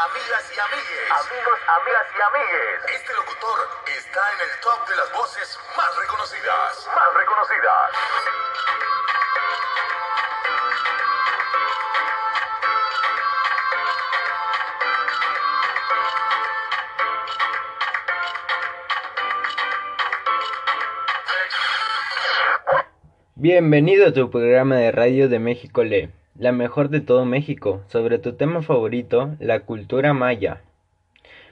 amigas y amigues. Amigos, amigas y amigues. Este locutor está en el top de las voces más reconocidas. Más reconocidas. Bienvenido a tu programa de radio de México Le, la mejor de todo México, sobre tu tema favorito, la cultura maya.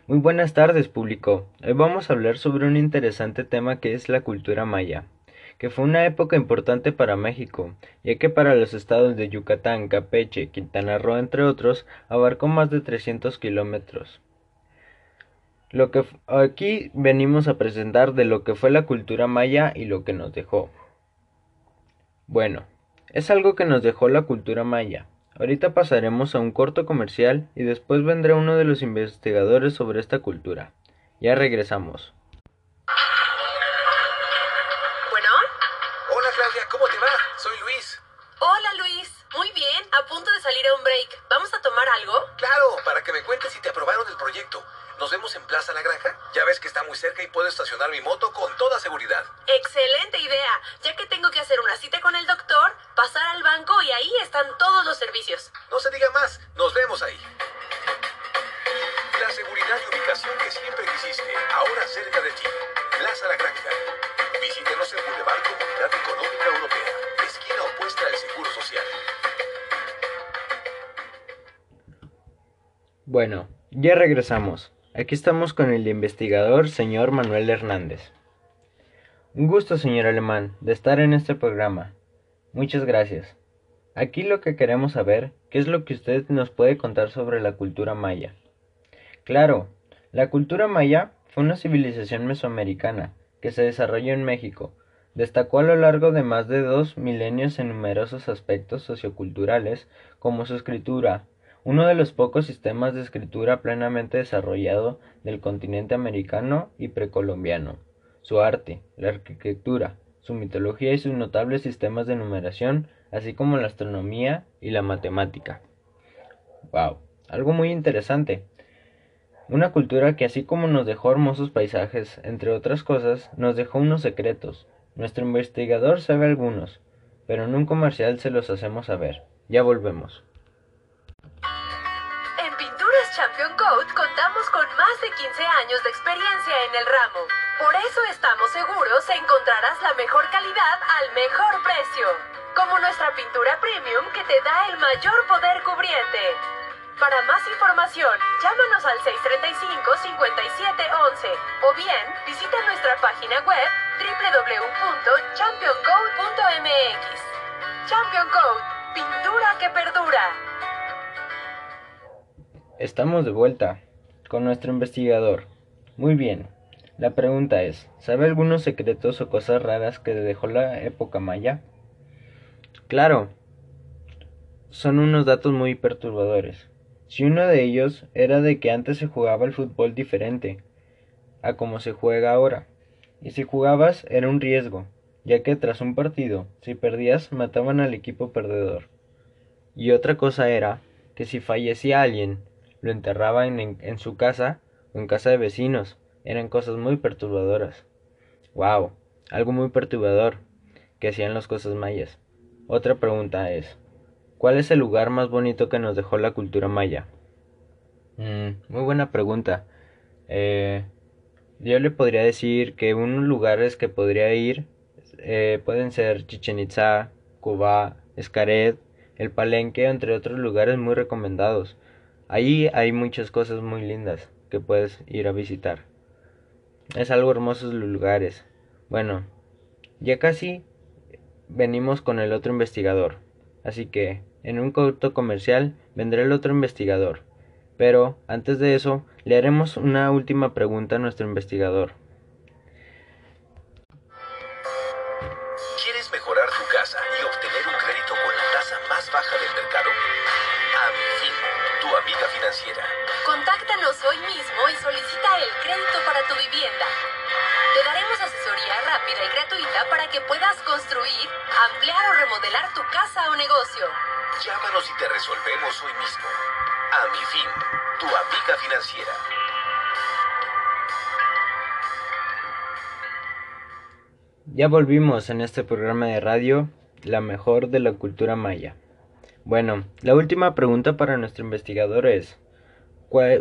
Muy buenas tardes, público. Hoy vamos a hablar sobre un interesante tema que es la cultura maya, que fue una época importante para México, ya que para los estados de Yucatán, Campeche, Quintana Roo, entre otros, abarcó más de 300 kilómetros. Lo que aquí venimos a presentar de lo que fue la cultura maya y lo que nos dejó. Bueno, es algo que nos dejó la cultura maya. Ahorita pasaremos a un corto comercial y después vendrá uno de los investigadores sobre esta cultura. Ya regresamos. Bueno, Hola Claudia, ¿cómo te va? Soy Luis. hola Luis. Muy bien, a punto de salir a un break. ¿Vamos a tomar algo? Claro, para que me cuentes si te aprobaron el proyecto. ¿Nos vemos en Plaza La Granja? Ya ves que está muy cerca y puedo estacionar mi moto con toda seguridad. Excelente idea. Ya que tengo que hacer una cita con el doctor, pasar al banco y ahí están todos los servicios. No se diga más, nos vemos ahí. La seguridad y ubicación que siempre quisiste, ahora cerca de ti. Plaza La Granja. Visítenos en Boulevard Comunidad Económica Europea, esquina opuesta al Seguro Social. Bueno, ya regresamos. Aquí estamos con el investigador señor Manuel Hernández. Un gusto, señor Alemán, de estar en este programa. Muchas gracias. Aquí lo que queremos saber, ¿qué es lo que usted nos puede contar sobre la cultura maya? Claro, la cultura maya fue una civilización mesoamericana que se desarrolló en México. Destacó a lo largo de más de dos milenios en numerosos aspectos socioculturales, como su escritura, uno de los pocos sistemas de escritura plenamente desarrollado del continente americano y precolombiano, su arte, la arquitectura, su mitología y sus notables sistemas de numeración, así como la astronomía y la matemática. Wow, algo muy interesante. Una cultura que así como nos dejó hermosos paisajes, entre otras cosas, nos dejó unos secretos. Nuestro investigador sabe algunos, pero en un comercial se los hacemos saber. Ya volvemos. 15 años de experiencia en el ramo. Por eso estamos seguros encontrarás la mejor calidad al mejor precio. Como nuestra pintura premium que te da el mayor poder cubriente. Para más información, llámanos al 635-5711 o bien visita nuestra página web www.championcode.mx. Champion Code, pintura que perdura. Estamos de vuelta con nuestro investigador. Muy bien. La pregunta es, ¿sabe algunos secretos o cosas raras que dejó la época maya? Claro. Son unos datos muy perturbadores. Si uno de ellos era de que antes se jugaba el fútbol diferente a como se juega ahora. Y si jugabas era un riesgo, ya que tras un partido, si perdías, mataban al equipo perdedor. Y otra cosa era que si fallecía alguien, lo enterraban en, en su casa o en casa de vecinos. Eran cosas muy perturbadoras. Wow, algo muy perturbador que hacían las cosas mayas. Otra pregunta es, ¿cuál es el lugar más bonito que nos dejó la cultura maya? Mm, muy buena pregunta. Eh, yo le podría decir que unos lugares que podría ir eh, pueden ser Chichen Itza, Cuba, Escaret, el Palenque, entre otros lugares muy recomendados. Ahí hay muchas cosas muy lindas que puedes ir a visitar. Es algo hermosos los lugares. Bueno, ya casi venimos con el otro investigador. Así que en un corto comercial vendrá el otro investigador. Pero antes de eso, le haremos una última pregunta a nuestro investigador. Remodelar tu casa o negocio. Llámanos y te resolvemos hoy mismo. A mi fin, tu amiga financiera. Ya volvimos en este programa de radio, la mejor de la cultura maya. Bueno, la última pregunta para nuestro investigador es,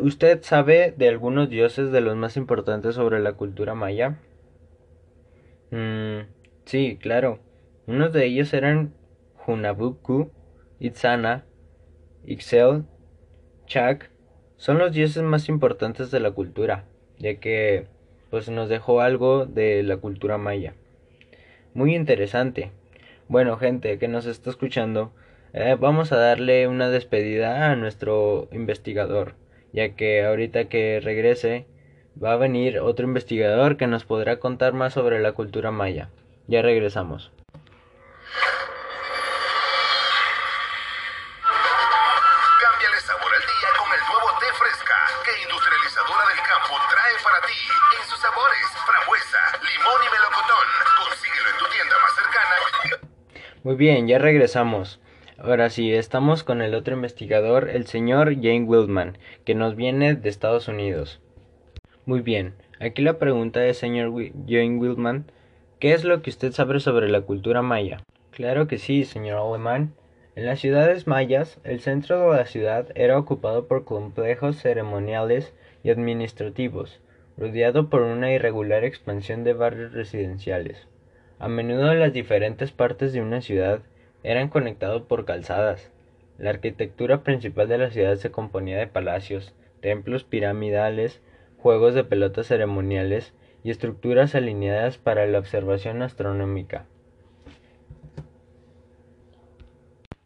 ¿usted sabe de algunos dioses de los más importantes sobre la cultura maya? Mm, sí, claro. Unos de ellos eran Hunabuku, Itzana, Ixel, Chak. Son los dioses más importantes de la cultura, ya que pues nos dejó algo de la cultura maya. Muy interesante. Bueno, gente que nos está escuchando, eh, vamos a darle una despedida a nuestro investigador, ya que ahorita que regrese va a venir otro investigador que nos podrá contar más sobre la cultura maya. Ya regresamos. Muy bien, ya regresamos. Ahora sí, estamos con el otro investigador, el señor Jane Wildman, que nos viene de Estados Unidos. Muy bien, aquí la pregunta es, señor Jane Wildman, ¿qué es lo que usted sabe sobre la cultura maya? Claro que sí, señor Alemán. En las ciudades mayas, el centro de la ciudad era ocupado por complejos ceremoniales y administrativos, rodeado por una irregular expansión de barrios residenciales. A menudo las diferentes partes de una ciudad eran conectados por calzadas. La arquitectura principal de la ciudad se componía de palacios, templos piramidales, juegos de pelotas ceremoniales y estructuras alineadas para la observación astronómica.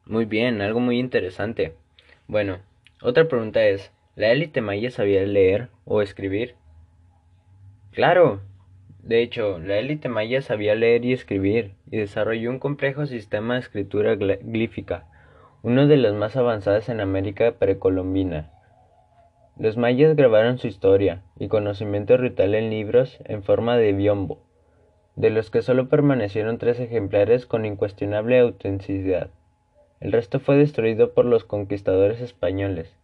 Muy bien, algo muy interesante. Bueno, otra pregunta es, ¿la élite maya sabía leer o escribir? Claro, de hecho, la élite maya sabía leer y escribir, y desarrolló un complejo sistema de escritura glífica, uno de los más avanzados en América precolombina. Los mayas grabaron su historia y conocimiento ritual en libros en forma de biombo, de los que solo permanecieron tres ejemplares con incuestionable autenticidad. El resto fue destruido por los conquistadores españoles.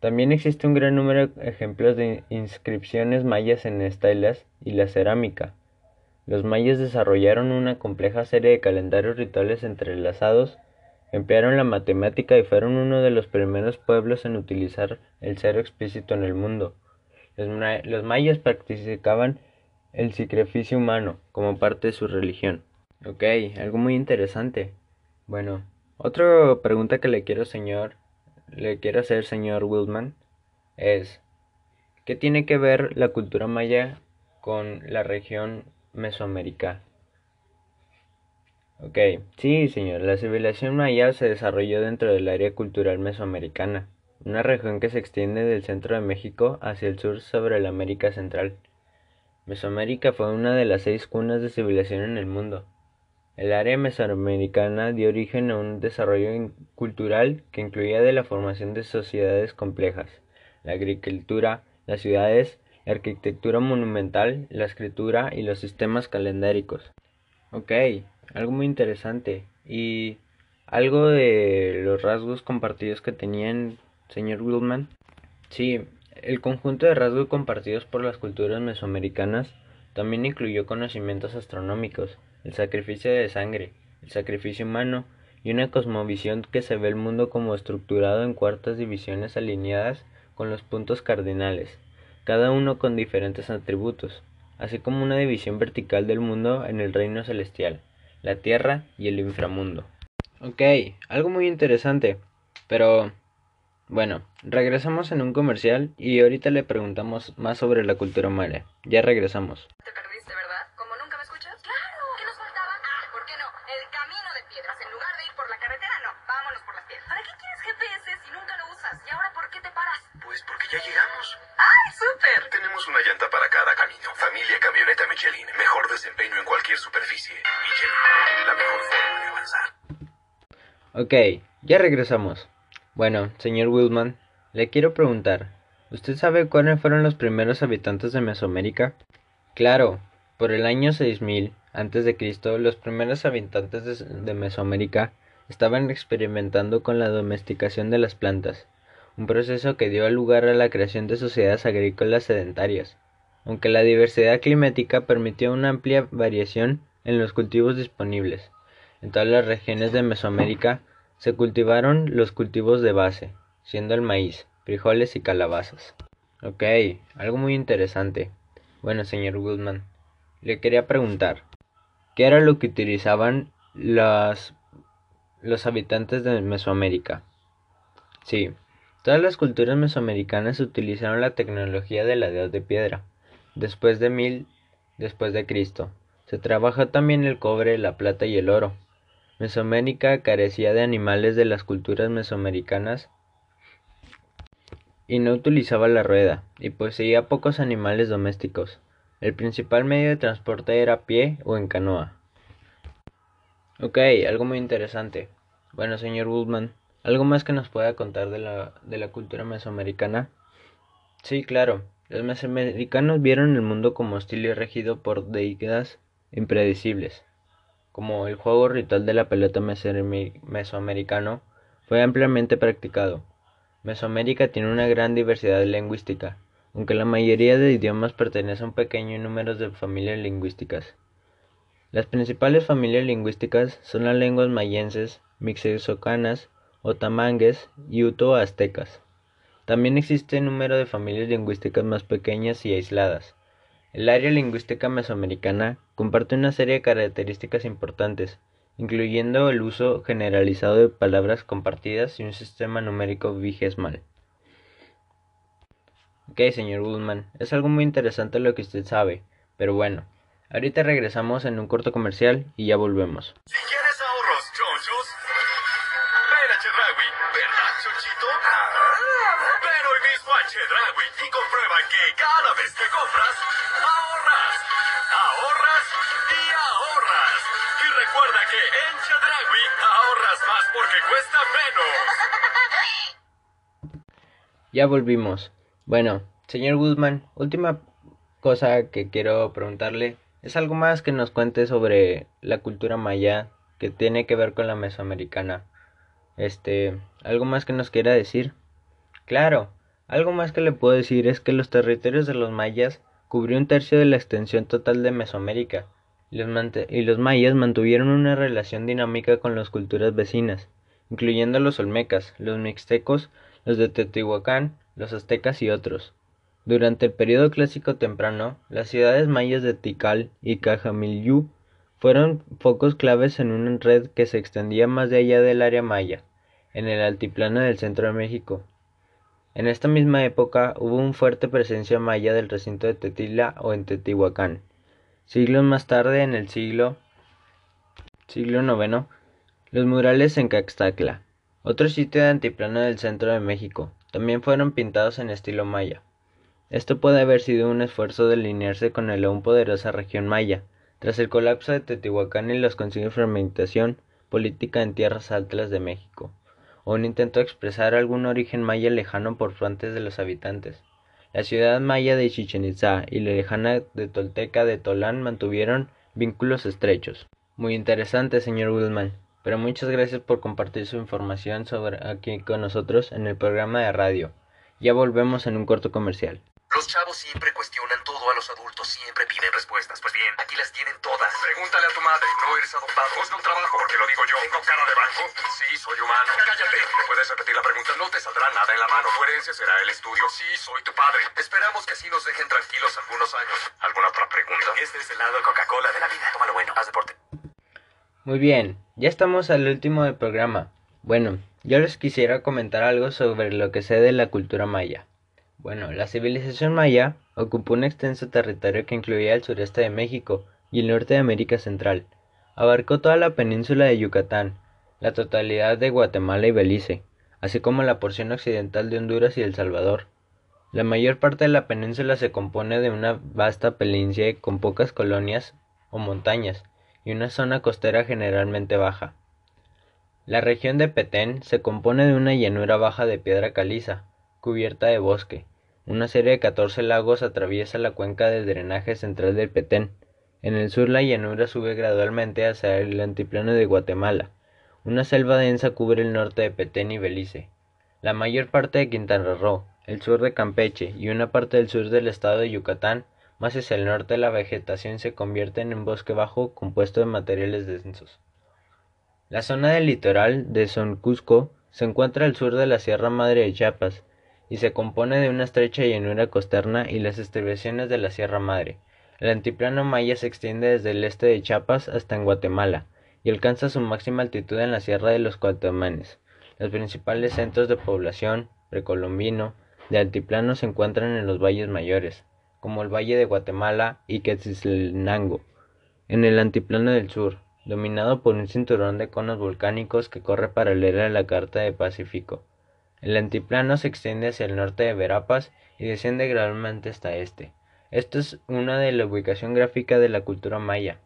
También existe un gran número de ejemplos de inscripciones mayas en estelas y la cerámica. Los mayas desarrollaron una compleja serie de calendarios rituales entrelazados, emplearon la matemática y fueron uno de los primeros pueblos en utilizar el cero explícito en el mundo. Los, mayas practicaban el sacrificio humano como parte de su religión. Ok, algo muy interesante. Bueno, otra pregunta que le quiero, señor, le quiero hacer, señor Wildman, es, ¿qué tiene que ver la cultura maya con la región Mesoamérica? Ok, sí, señor, la civilización maya se desarrolló dentro del área cultural mesoamericana, una región que se extiende del centro de México hacia el sur sobre la América Central. Mesoamérica fue una de las seis cunas de civilización en el mundo. El área mesoamericana dio origen a un desarrollo cultural que incluía de la formación de sociedades complejas, la agricultura, las ciudades, la arquitectura monumental, la escritura y los sistemas calendáricos. Ok, algo muy interesante. ¿Y algo de los rasgos compartidos que tenían, señor Wildman? Sí, el conjunto de rasgos compartidos por las culturas mesoamericanas también incluyó conocimientos astronómicos, el sacrificio de sangre, el sacrificio humano y una cosmovisión que se ve el mundo como estructurado en cuartas divisiones alineadas con los puntos cardinales, cada uno con diferentes atributos, así como una división vertical del mundo en el reino celestial, la tierra y el inframundo. Ok, algo muy interesante, pero bueno, regresamos en un comercial y ahorita le preguntamos más sobre la cultura maya. Ya regresamos. Familia Camioneta Michelin. Mejor desempeño en cualquier superficie. Michelin, la mejor forma de avanzar. Ok, ya regresamos. Bueno, señor Wilman, le quiero preguntar. ¿Usted sabe cuáles fueron los primeros habitantes de Mesoamérica? Claro, por el año 6000 a.C., los primeros habitantes de Mesoamérica estaban experimentando con la domesticación de las plantas, un proceso que dio lugar a la creación de sociedades agrícolas sedentarias. Aunque la diversidad climática permitió una amplia variación en los cultivos disponibles, en todas las regiones de Mesoamérica se cultivaron los cultivos de base, siendo el maíz, frijoles y calabazas. Ok, algo muy interesante. Bueno, señor Goodman, le quería preguntar, ¿qué era lo que utilizaban los, los habitantes de Mesoamérica? Sí, todas las culturas mesoamericanas utilizaron la tecnología de la edad de piedra, después de mil después de Cristo. Se trabajó también el cobre, la plata y el oro. Mesoamérica carecía de animales de las culturas mesoamericanas y no utilizaba la rueda, y poseía pocos animales domésticos. El principal medio de transporte era a pie o en canoa. Ok, algo muy interesante. Bueno, señor Woodman, ¿algo más que nos pueda contar de la, de la cultura mesoamericana? Sí, claro. Los mesoamericanos vieron el mundo como hostil y regido por deidades impredecibles como el juego ritual de la pelota mesoamericano, fue ampliamente practicado. Mesoamérica tiene una gran diversidad lingüística, aunque la mayoría de idiomas pertenece a un pequeño número de familias lingüísticas. Las principales familias lingüísticas son las lenguas mayenses, mixezocanas, otamangues y uto-aztecas. También existe un número de familias lingüísticas más pequeñas y aisladas, el área lingüística mesoamericana comparte una serie de características importantes, incluyendo el uso generalizado de palabras compartidas y un sistema numérico vigesimal. Ok, señor Goodman, es algo muy interesante lo que usted sabe, pero bueno, ahorita regresamos en un corto comercial y ya volvemos. Compras, ahorras, ahorras y ahorras. Y recuerda que en Chedraui ahorras más porque cuesta menos. Ya volvimos. Bueno, señor Guzmán, última cosa que quiero preguntarle es algo más que nos cuente sobre la cultura maya que tiene que ver con la mesoamericana. Este, algo más que nos quiera decir. Claro, algo más que le puedo decir es que los territorios de los mayas cubrió un tercio de la extensión total de Mesoamérica, y los, mayas mantuvieron una relación dinámica con las culturas vecinas, incluyendo los olmecas, los mixtecos, los de Teotihuacán, los aztecas y otros. Durante el periodo clásico temprano, las ciudades mayas de Tikal y Cajamilú fueron focos claves en una red que se extendía más allá del área maya, en el altiplano del centro de México. En esta misma época hubo una fuerte presencia maya del recinto de Tetila o en Teotihuacán. Siglos más tarde, en el siglo siglo IX, los murales en Caxtacla, otro sitio de antiplano del centro de México, también fueron pintados en estilo maya. Esto puede haber sido un esfuerzo de alinearse con la aún poderosa región maya, tras el colapso de Teotihuacán y los consiguientes de fragmentación política en tierras altas de México, o un intento de expresar algún origen maya lejano por frontes de los habitantes. La ciudad maya de Chichen Itzá y la lejana de Tolteca de Tolán mantuvieron vínculos estrechos. Muy interesante, señor Woodman, pero muchas gracias por compartir su información sobre aquí con nosotros en el programa de radio. Ya volvemos en un corto comercial. Los chavos siempre cuestionan todo a los adultos, siempre piden respuestas. Pues bien, aquí las tienen todas. Pregúntale a tu madre, no eres adoptado. Busca un trabajo, porque lo digo yo. ¿Tengo cara de banco? Sí, soy humano. Cállate. ¿Me puedes repetir la pregunta? No te saldrá nada en la mano. Tu herencia será el estudio. Sí, soy tu padre. Esperamos que así nos dejen tranquilos algunos años. ¿Alguna otra pregunta? Este es el lado Coca-Cola de la vida. Tómalo bueno, haz deporte. Muy bien, ya estamos al último del programa. Bueno, yo les quisiera comentar algo sobre lo que sé de la cultura maya. Bueno, la civilización maya ocupó un extenso territorio que incluía el sureste de México y el norte de América Central. Abarcó toda la península de Yucatán, la totalidad de Guatemala y Belice, así como la porción occidental de Honduras y El Salvador. La mayor parte de la península se compone de una vasta planicie con pocas colonias o montañas y una zona costera generalmente baja. La región de Petén se compone de una llanura baja de piedra caliza, cubierta de bosque. Una serie de 14 lagos atraviesa la cuenca del drenaje central del Petén. En el sur la llanura sube gradualmente hacia el altiplano de Guatemala, Una selva densa cubre el norte de Petén y Belice, la mayor parte de Quintana Roo, el sur de Campeche y una parte del sur del estado de Yucatán, más hacia el norte la vegetación se convierte en bosque bajo compuesto de materiales densos. La zona del litoral de Soncusco se encuentra al sur de la Sierra Madre de Chiapas y se compone de una estrecha llanura costerna y las estribaciones de la Sierra Madre. El antiplano maya se extiende desde el este de Chiapas hasta en Guatemala y alcanza su máxima altitud en la Sierra de los Cuatamanes. Los principales centros de población precolombino de altiplano se encuentran en los valles mayores, como el Valle de Guatemala y Quetzaltenango, en el antiplano del sur, dominado por un cinturón de conos volcánicos que corre paralela a la carta de Pacífico. El antiplano se extiende hacia el norte de Verapas y desciende gradualmente hasta este. Esto es una de la ubicación gráfica de la cultura maya.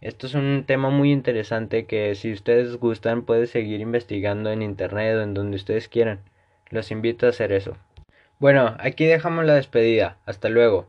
Esto es un tema muy interesante que si ustedes gustan pueden seguir investigando en internet o en donde ustedes quieran. Los invito a hacer eso. Bueno, aquí dejamos la despedida. Hasta luego.